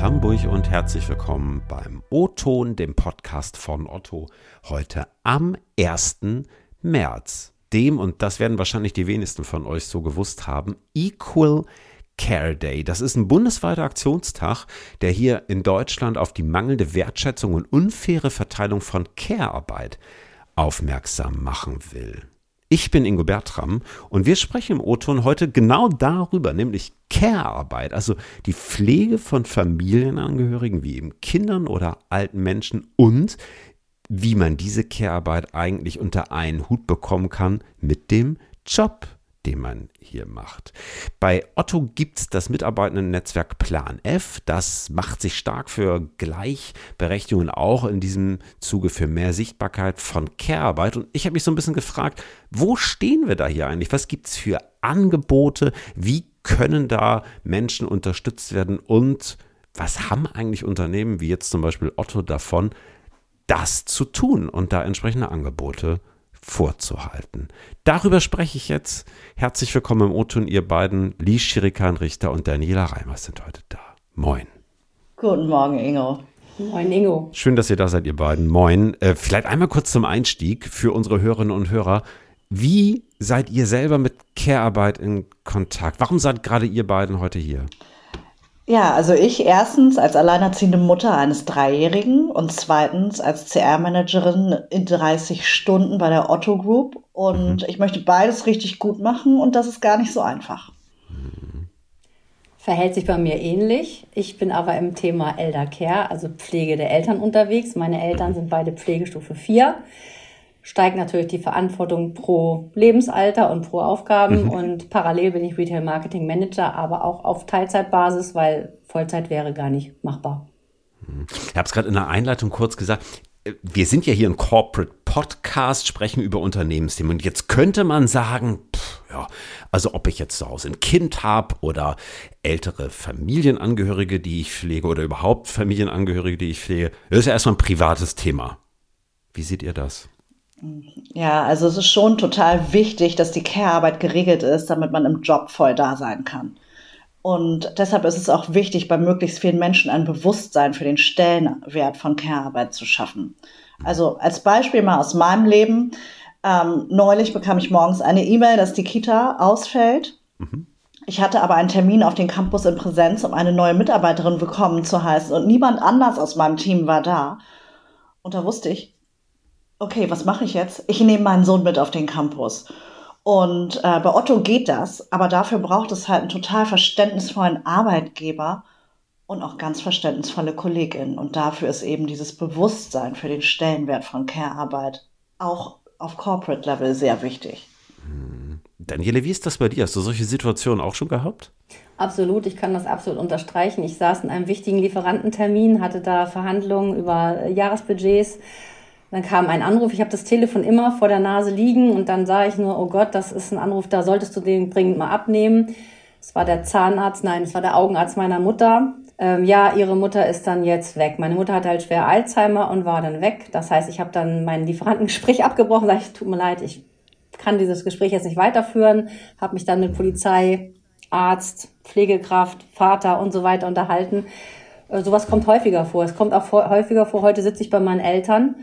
Hamburg und herzlich willkommen beim O-Ton, dem Podcast von Otto, heute am 1. März, dem, und das werden wahrscheinlich die wenigsten von euch so gewusst haben, Equal Care Day. Das ist ein bundesweiter Aktionstag, der hier in Deutschland auf die mangelnde Wertschätzung und unfaire Verteilung von Care-Arbeit aufmerksam machen will. Ich bin Ingo Bertram und wir sprechen im O-Ton heute genau darüber, nämlich Care-Arbeit, also die Pflege von Familienangehörigen wie eben Kindern oder alten Menschen und wie man diese Care-Arbeit eigentlich unter einen Hut bekommen kann mit dem Job den man hier macht. Bei Otto gibt es das Mitarbeitenden-Netzwerk Plan F. Das macht sich stark für Gleichberechtigung und auch in diesem Zuge für mehr Sichtbarkeit von Care-Arbeit. Und ich habe mich so ein bisschen gefragt, wo stehen wir da hier eigentlich? Was gibt es für Angebote? Wie können da Menschen unterstützt werden? Und was haben eigentlich Unternehmen wie jetzt zum Beispiel Otto davon, das zu tun und da entsprechende Angebote vorzuhalten. Darüber spreche ich jetzt. Herzlich willkommen im O-Ton, ihr beiden. Lee Schirikan Richter und Daniela Reimers sind heute da. Moin. Guten Morgen, Ingo. Moin, Ingo. Schön, dass ihr da seid, ihr beiden. Moin. Äh, vielleicht einmal kurz zum Einstieg für unsere Hörerinnen und Hörer. Wie seid ihr selber mit Care-Arbeit in Kontakt? Warum seid gerade ihr beiden heute hier? Ja, also ich erstens als alleinerziehende Mutter eines Dreijährigen und zweitens als CR-Managerin in 30 Stunden bei der Otto Group. Und mhm. ich möchte beides richtig gut machen und das ist gar nicht so einfach. Verhält sich bei mir ähnlich. Ich bin aber im Thema Elder Care, also Pflege der Eltern unterwegs. Meine Eltern sind beide Pflegestufe 4 steigt natürlich die Verantwortung pro Lebensalter und pro Aufgaben. Mhm. Und parallel bin ich Retail Marketing Manager, aber auch auf Teilzeitbasis, weil Vollzeit wäre gar nicht machbar. Ich habe es gerade in der Einleitung kurz gesagt. Wir sind ja hier ein Corporate Podcast, sprechen über Unternehmensthemen. Und jetzt könnte man sagen, pff, ja, also ob ich jetzt zu Hause ein Kind habe oder ältere Familienangehörige, die ich pflege oder überhaupt Familienangehörige, die ich pflege, das ist ja erstmal ein privates Thema. Wie seht ihr das? Ja, also es ist schon total wichtig, dass die Care-Arbeit geregelt ist, damit man im Job voll da sein kann. Und deshalb ist es auch wichtig, bei möglichst vielen Menschen ein Bewusstsein für den Stellenwert von Care-Arbeit zu schaffen. Also als Beispiel mal aus meinem Leben. Ähm, neulich bekam ich morgens eine E-Mail, dass die Kita ausfällt. Mhm. Ich hatte aber einen Termin auf den Campus in Präsenz, um eine neue Mitarbeiterin willkommen zu heißen. Und niemand anders aus meinem Team war da. Und da wusste ich, okay, was mache ich jetzt? Ich nehme meinen Sohn mit auf den Campus. Und äh, bei Otto geht das, aber dafür braucht es halt einen total verständnisvollen Arbeitgeber und auch ganz verständnisvolle KollegInnen. Und dafür ist eben dieses Bewusstsein für den Stellenwert von Care-Arbeit auch auf Corporate Level sehr wichtig. Hm. Daniele, wie ist das bei dir? Hast du solche Situationen auch schon gehabt? Absolut, ich kann das absolut unterstreichen. Ich saß in einem wichtigen Lieferantentermin, hatte da Verhandlungen über Jahresbudgets dann kam ein Anruf, ich habe das Telefon immer vor der Nase liegen und dann sah ich nur, oh Gott, das ist ein Anruf, da solltest du den dringend mal abnehmen. Es war der Zahnarzt, nein, es war der Augenarzt meiner Mutter. Ähm, ja, ihre Mutter ist dann jetzt weg. Meine Mutter hatte halt schwer Alzheimer und war dann weg. Das heißt, ich habe dann mein Lieferantengespräch abgebrochen, sag ich, tut mir leid, ich kann dieses Gespräch jetzt nicht weiterführen, habe mich dann mit Polizei, Arzt, Pflegekraft, Vater und so weiter unterhalten. Äh, sowas kommt häufiger vor. Es kommt auch häufiger vor. Heute sitze ich bei meinen Eltern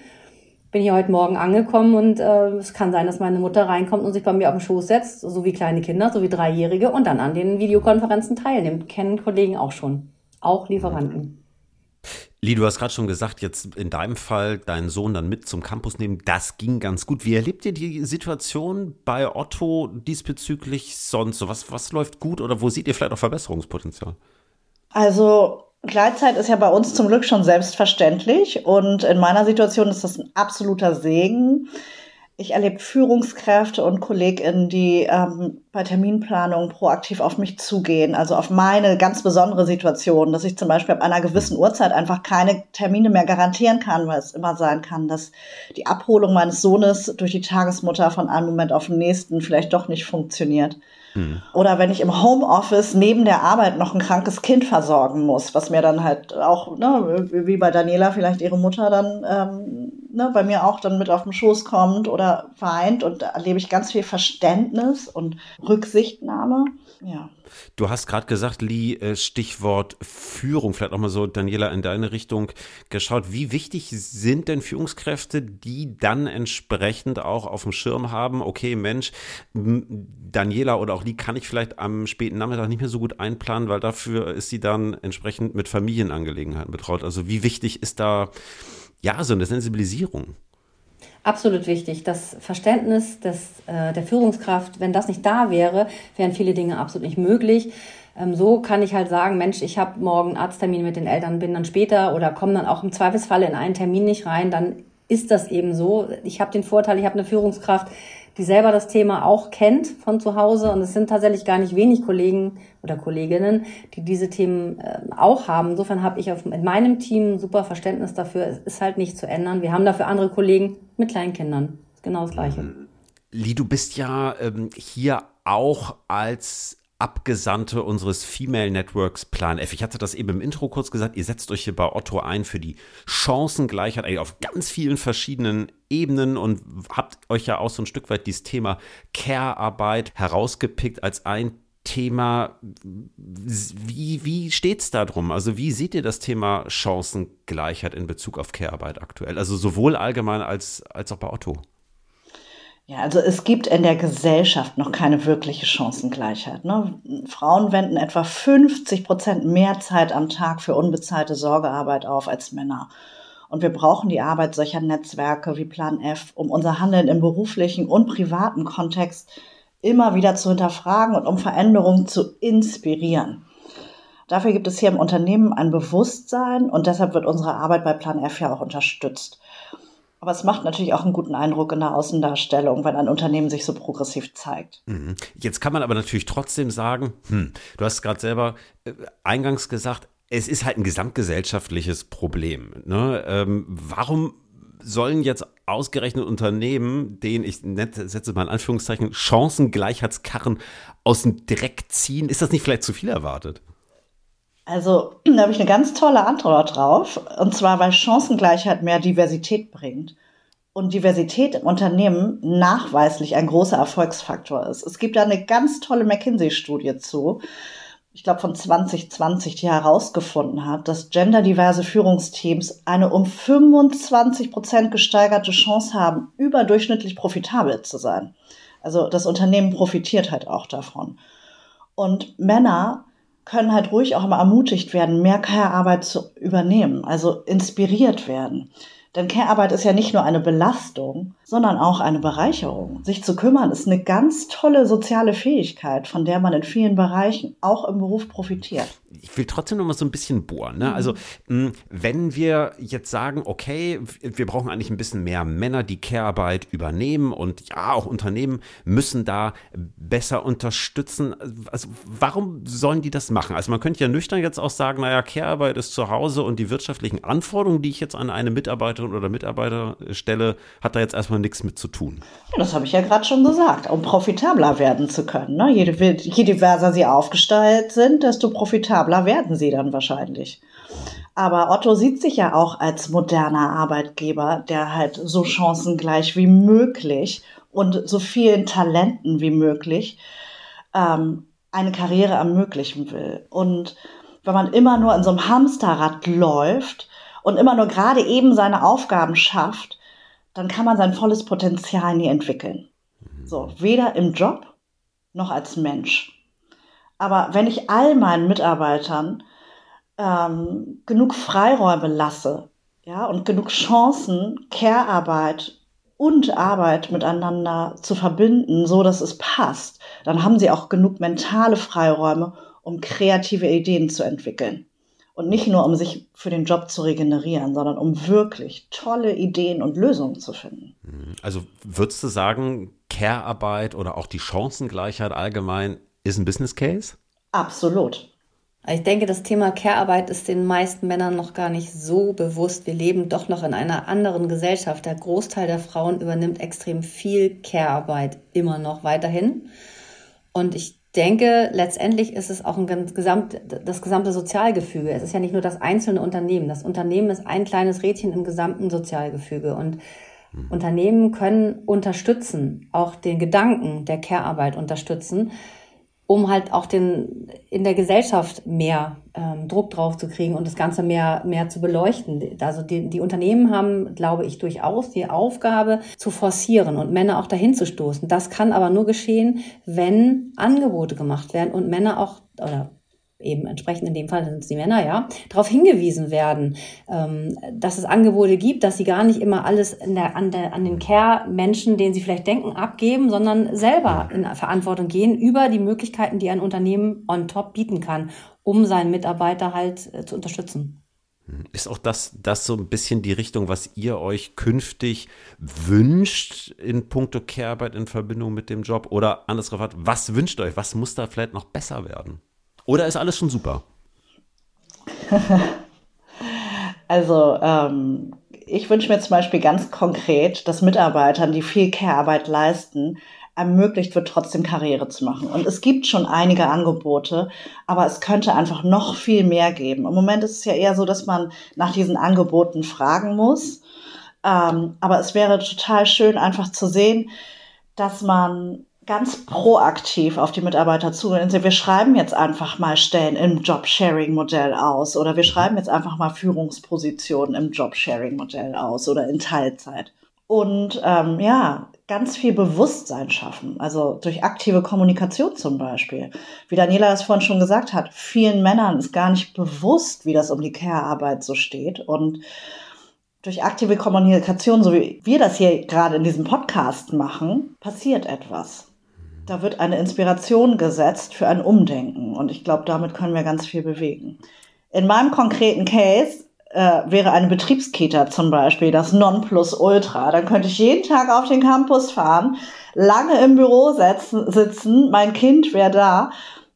bin hier heute Morgen angekommen und äh, es kann sein, dass meine Mutter reinkommt und sich bei mir auf den Schoß setzt, so wie kleine Kinder, so wie Dreijährige und dann an den Videokonferenzen teilnimmt. Kennen Kollegen auch schon. Auch Lieferanten. Lee, du hast gerade schon gesagt, jetzt in deinem Fall deinen Sohn dann mit zum Campus nehmen, das ging ganz gut. Wie erlebt ihr die Situation bei Otto diesbezüglich sonst? So, was, was läuft gut oder wo seht ihr vielleicht auch Verbesserungspotenzial? Also Gleitzeit ist ja bei uns zum Glück schon selbstverständlich und in meiner Situation ist das ein absoluter Segen. Ich erlebe Führungskräfte und KollegInnen, die ähm, bei Terminplanung proaktiv auf mich zugehen, also auf meine ganz besondere Situation, dass ich zum Beispiel ab einer gewissen Uhrzeit einfach keine Termine mehr garantieren kann, weil es immer sein kann, dass die Abholung meines Sohnes durch die Tagesmutter von einem Moment auf den nächsten vielleicht doch nicht funktioniert. Mhm. Oder wenn ich im Homeoffice neben der Arbeit noch ein krankes Kind versorgen muss, was mir dann halt auch, ne, wie bei Daniela vielleicht ihre Mutter dann ähm, ne, bei mir auch dann mit auf den Schoß kommt oder weint und da erlebe ich ganz viel Verständnis und Rücksichtnahme. Ja. Du hast gerade gesagt, Lee, äh, Stichwort Führung, vielleicht auch mal so, Daniela, in deine Richtung geschaut. Wie wichtig sind denn Führungskräfte, die dann entsprechend auch auf dem Schirm haben, okay, Mensch, Daniela oder auch Lee kann ich vielleicht am späten Nachmittag nicht mehr so gut einplanen, weil dafür ist sie dann entsprechend mit Familienangelegenheiten betraut. Also wie wichtig ist da ja so eine Sensibilisierung? Absolut wichtig. Das Verständnis des, äh, der Führungskraft, wenn das nicht da wäre, wären viele Dinge absolut nicht möglich. Ähm, so kann ich halt sagen, Mensch, ich habe morgen Arzttermin mit den Eltern, bin dann später oder komme dann auch im Zweifelsfall in einen Termin nicht rein, dann ist das eben so. Ich habe den Vorteil, ich habe eine Führungskraft, die selber das Thema auch kennt von zu Hause. Und es sind tatsächlich gar nicht wenig Kollegen oder Kolleginnen, die diese Themen äh, auch haben. Insofern habe ich auf, in meinem Team super Verständnis dafür. Es ist halt nicht zu ändern. Wir haben dafür andere Kollegen mit kleinen Kindern. Genau das Gleiche. Lee, du bist ja ähm, hier auch als Abgesandte unseres Female Networks Plan F. Ich hatte das eben im Intro kurz gesagt, ihr setzt euch hier bei Otto ein für die Chancengleichheit eigentlich auf ganz vielen verschiedenen Ebenen und habt euch ja auch so ein Stück weit dieses Thema Care-Arbeit herausgepickt als ein Thema. Wie, wie steht es da drum? Also wie seht ihr das Thema Chancengleichheit in Bezug auf Care-Arbeit aktuell? Also sowohl allgemein als, als auch bei Otto? Ja, also es gibt in der Gesellschaft noch keine wirkliche Chancengleichheit. Ne? Frauen wenden etwa 50 Prozent mehr Zeit am Tag für unbezahlte Sorgearbeit auf als Männer. Und wir brauchen die Arbeit solcher Netzwerke wie Plan F, um unser Handeln im beruflichen und privaten Kontext immer wieder zu hinterfragen und um Veränderungen zu inspirieren. Dafür gibt es hier im Unternehmen ein Bewusstsein und deshalb wird unsere Arbeit bei Plan F ja auch unterstützt. Aber es macht natürlich auch einen guten Eindruck in der Außendarstellung, wenn ein Unternehmen sich so progressiv zeigt. Mhm. Jetzt kann man aber natürlich trotzdem sagen, hm, du hast gerade selber äh, eingangs gesagt, es ist halt ein gesamtgesellschaftliches Problem. Ne? Ähm, warum sollen jetzt ausgerechnet Unternehmen, denen ich setze mal in Anführungszeichen Chancengleichheitskarren aus dem Dreck ziehen? Ist das nicht vielleicht zu viel erwartet? Also, da habe ich eine ganz tolle Antwort drauf. Und zwar, weil Chancengleichheit mehr Diversität bringt. Und Diversität im Unternehmen nachweislich ein großer Erfolgsfaktor ist. Es gibt da eine ganz tolle McKinsey-Studie zu, ich glaube von 2020, die herausgefunden hat, dass genderdiverse Führungsteams eine um 25 Prozent gesteigerte Chance haben, überdurchschnittlich profitabel zu sein. Also das Unternehmen profitiert halt auch davon. Und Männer können halt ruhig auch immer ermutigt werden, mehr Care-Arbeit zu übernehmen, also inspiriert werden. Denn Care-Arbeit ist ja nicht nur eine Belastung, sondern auch eine Bereicherung. Sich zu kümmern ist eine ganz tolle soziale Fähigkeit, von der man in vielen Bereichen auch im Beruf profitiert ich will trotzdem noch mal so ein bisschen bohren. Ne? Also, mhm. Also, wenn wir jetzt sagen, okay, wir brauchen eigentlich ein bisschen mehr Männer, die Care-Arbeit übernehmen und ja, auch Unternehmen müssen da besser unterstützen. Also, warum sollen die das machen? Also, man könnte ja nüchtern jetzt auch sagen, naja, Care-Arbeit ist zu Hause und die wirtschaftlichen Anforderungen, die ich jetzt an eine Mitarbeiterin oder Mitarbeiter stelle, hat da jetzt erstmal nichts mit zu tun. Ja, das habe ich ja gerade schon gesagt, um profitabler werden zu können. Ne? Je, je diverser sie aufgestellt sind, desto profitabler Skandler werden sie dann wahrscheinlich. Aber Otto sieht sich ja auch als moderner Arbeitgeber, der halt so chancengleich wie möglich und so vielen Talenten wie möglich ähm, eine Karriere ermöglichen will. Und wenn man immer nur in so einem Hamsterrad läuft und immer nur gerade eben seine Aufgaben schafft, dann kann man sein volles Potenzial nie entwickeln. So, weder im Job noch als Mensch. Aber wenn ich all meinen Mitarbeitern ähm, genug Freiräume lasse, ja, und genug Chancen, Care-Arbeit und Arbeit miteinander zu verbinden, so dass es passt, dann haben sie auch genug mentale Freiräume, um kreative Ideen zu entwickeln. Und nicht nur, um sich für den Job zu regenerieren, sondern um wirklich tolle Ideen und Lösungen zu finden. Also würdest du sagen, Care-Arbeit oder auch die Chancengleichheit allgemein ist ein Business Case? Absolut. Ich denke, das Thema Care-Arbeit ist den meisten Männern noch gar nicht so bewusst. Wir leben doch noch in einer anderen Gesellschaft. Der Großteil der Frauen übernimmt extrem viel Care-Arbeit immer noch weiterhin. Und ich denke, letztendlich ist es auch ein gesamt, das gesamte Sozialgefüge. Es ist ja nicht nur das einzelne Unternehmen. Das Unternehmen ist ein kleines Rädchen im gesamten Sozialgefüge. Und mhm. Unternehmen können unterstützen, auch den Gedanken der Care-Arbeit unterstützen um halt auch den in der Gesellschaft mehr ähm, Druck drauf zu kriegen und das Ganze mehr mehr zu beleuchten. Also die, die Unternehmen haben, glaube ich, durchaus die Aufgabe zu forcieren und Männer auch dahin zu stoßen. Das kann aber nur geschehen, wenn Angebote gemacht werden und Männer auch oder eben entsprechend in dem Fall sind es die Männer, ja, darauf hingewiesen werden, ähm, dass es Angebote gibt, dass sie gar nicht immer alles der, an, der, an den Care-Menschen, den sie vielleicht denken, abgeben, sondern selber in Verantwortung gehen über die Möglichkeiten, die ein Unternehmen on top bieten kann, um seinen Mitarbeiter halt äh, zu unterstützen. Ist auch das, das so ein bisschen die Richtung, was ihr euch künftig wünscht in puncto Care-Arbeit in Verbindung mit dem Job? Oder anders gefragt, was wünscht ihr euch? Was muss da vielleicht noch besser werden? Oder ist alles schon super? also, ähm, ich wünsche mir zum Beispiel ganz konkret, dass Mitarbeitern, die viel Care-Arbeit leisten, ermöglicht wird, trotzdem Karriere zu machen. Und es gibt schon einige Angebote, aber es könnte einfach noch viel mehr geben. Im Moment ist es ja eher so, dass man nach diesen Angeboten fragen muss. Ähm, aber es wäre total schön, einfach zu sehen, dass man ganz proaktiv auf die Mitarbeiter zugehen. Wir schreiben jetzt einfach mal Stellen im Job-Sharing-Modell aus oder wir schreiben jetzt einfach mal Führungspositionen im Job-Sharing-Modell aus oder in Teilzeit. Und ähm, ja, ganz viel Bewusstsein schaffen, also durch aktive Kommunikation zum Beispiel. Wie Daniela das vorhin schon gesagt hat, vielen Männern ist gar nicht bewusst, wie das um die Care-Arbeit so steht. Und durch aktive Kommunikation, so wie wir das hier gerade in diesem Podcast machen, passiert etwas. Da wird eine Inspiration gesetzt für ein Umdenken und ich glaube, damit können wir ganz viel bewegen. In meinem konkreten Case äh, wäre eine Betriebskita zum Beispiel das Nonplusultra. Dann könnte ich jeden Tag auf den Campus fahren, lange im Büro setzen, sitzen, mein Kind wäre da.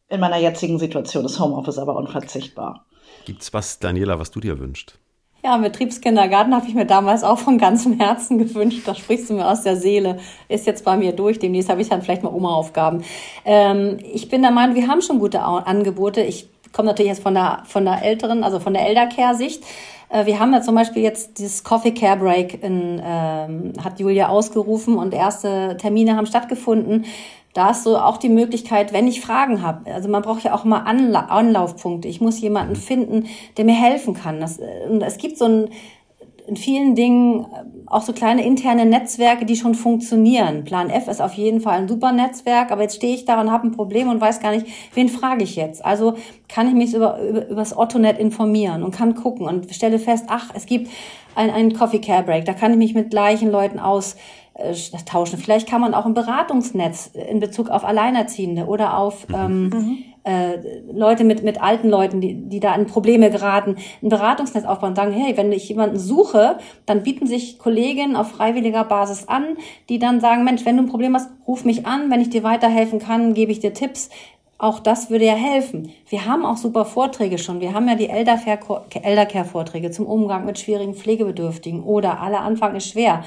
In meiner jetzigen Situation ist Homeoffice aber unverzichtbar. Gibt's was, Daniela, was du dir wünschst? Ja, Betriebskindergarten habe ich mir damals auch von ganzem Herzen gewünscht. Da sprichst du mir aus der Seele. Ist jetzt bei mir durch. Demnächst habe ich dann vielleicht mal Oma-Aufgaben. Ähm, ich bin der Meinung, wir haben schon gute Angebote. Ich komme natürlich jetzt von der, von der älteren, also von der Eldercare-Sicht. Äh, wir haben ja zum Beispiel jetzt dieses Coffee Care Break in, ähm, hat Julia ausgerufen und erste Termine haben stattgefunden da ist so auch die Möglichkeit, wenn ich Fragen habe, also man braucht ja auch mal Anla Anlaufpunkte. Ich muss jemanden finden, der mir helfen kann. Das, äh, und es gibt so ein, in vielen Dingen äh, auch so kleine interne Netzwerke, die schon funktionieren. Plan F ist auf jeden Fall ein super Netzwerk, aber jetzt stehe ich da und habe ein Problem und weiß gar nicht, wen frage ich jetzt. Also kann ich mich über, über, über das Ottonet informieren und kann gucken und stelle fest, ach, es gibt ein, einen Coffee Care Break, da kann ich mich mit gleichen Leuten aus äh, tauschen. Vielleicht kann man auch ein Beratungsnetz in Bezug auf Alleinerziehende oder auf ähm, mhm. Äh, Leute mit, mit alten Leuten, die, die da in Probleme geraten, ein Beratungsnetz aufbauen und sagen, hey, wenn ich jemanden suche, dann bieten sich Kolleginnen auf freiwilliger Basis an, die dann sagen, Mensch, wenn du ein Problem hast, ruf mich an, wenn ich dir weiterhelfen kann, gebe ich dir Tipps. Auch das würde ja helfen. Wir haben auch super Vorträge schon. Wir haben ja die Eldercare-Vorträge zum Umgang mit schwierigen Pflegebedürftigen oder alle Anfang ist schwer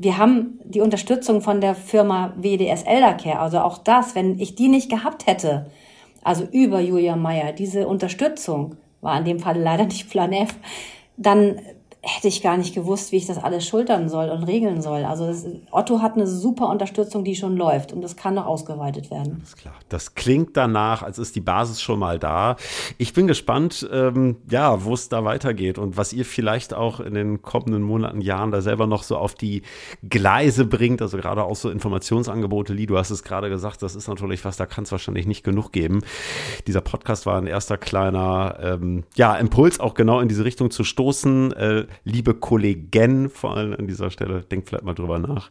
wir haben die Unterstützung von der Firma WDS Eldercare. Also auch das, wenn ich die nicht gehabt hätte, also über Julia Meyer, diese Unterstützung war in dem Fall leider nicht Plan F, dann hätte ich gar nicht gewusst, wie ich das alles schultern soll und regeln soll. Also das, Otto hat eine super Unterstützung, die schon läuft und das kann noch ausgeweitet werden. Alles klar. Das klingt danach, als ist die Basis schon mal da. Ich bin gespannt, ähm, ja, wo es da weitergeht und was ihr vielleicht auch in den kommenden Monaten, Jahren da selber noch so auf die Gleise bringt. Also gerade auch so Informationsangebote, Lee, du hast es gerade gesagt, das ist natürlich was, da kann es wahrscheinlich nicht genug geben. Dieser Podcast war ein erster kleiner, ähm, ja, Impuls auch genau in diese Richtung zu stoßen. Äh, liebe Kollegen, vor allem an dieser Stelle, denkt vielleicht mal drüber nach.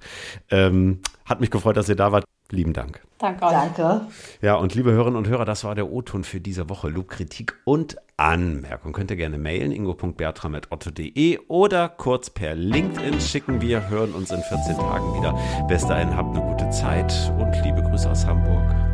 Ähm, hat mich gefreut, dass ihr da wart. Lieben Dank. Danke. Euch. Danke. Ja, und liebe Hörerinnen und Hörer, das war der O-Ton für diese Woche. Lob, Kritik und Anmerkung könnt ihr gerne mailen, ingo.bertram.otto.de oder kurz per LinkedIn schicken. Wir hören uns in 14 Tagen wieder. Bis dahin habt eine gute Zeit und liebe Grüße aus Hamburg.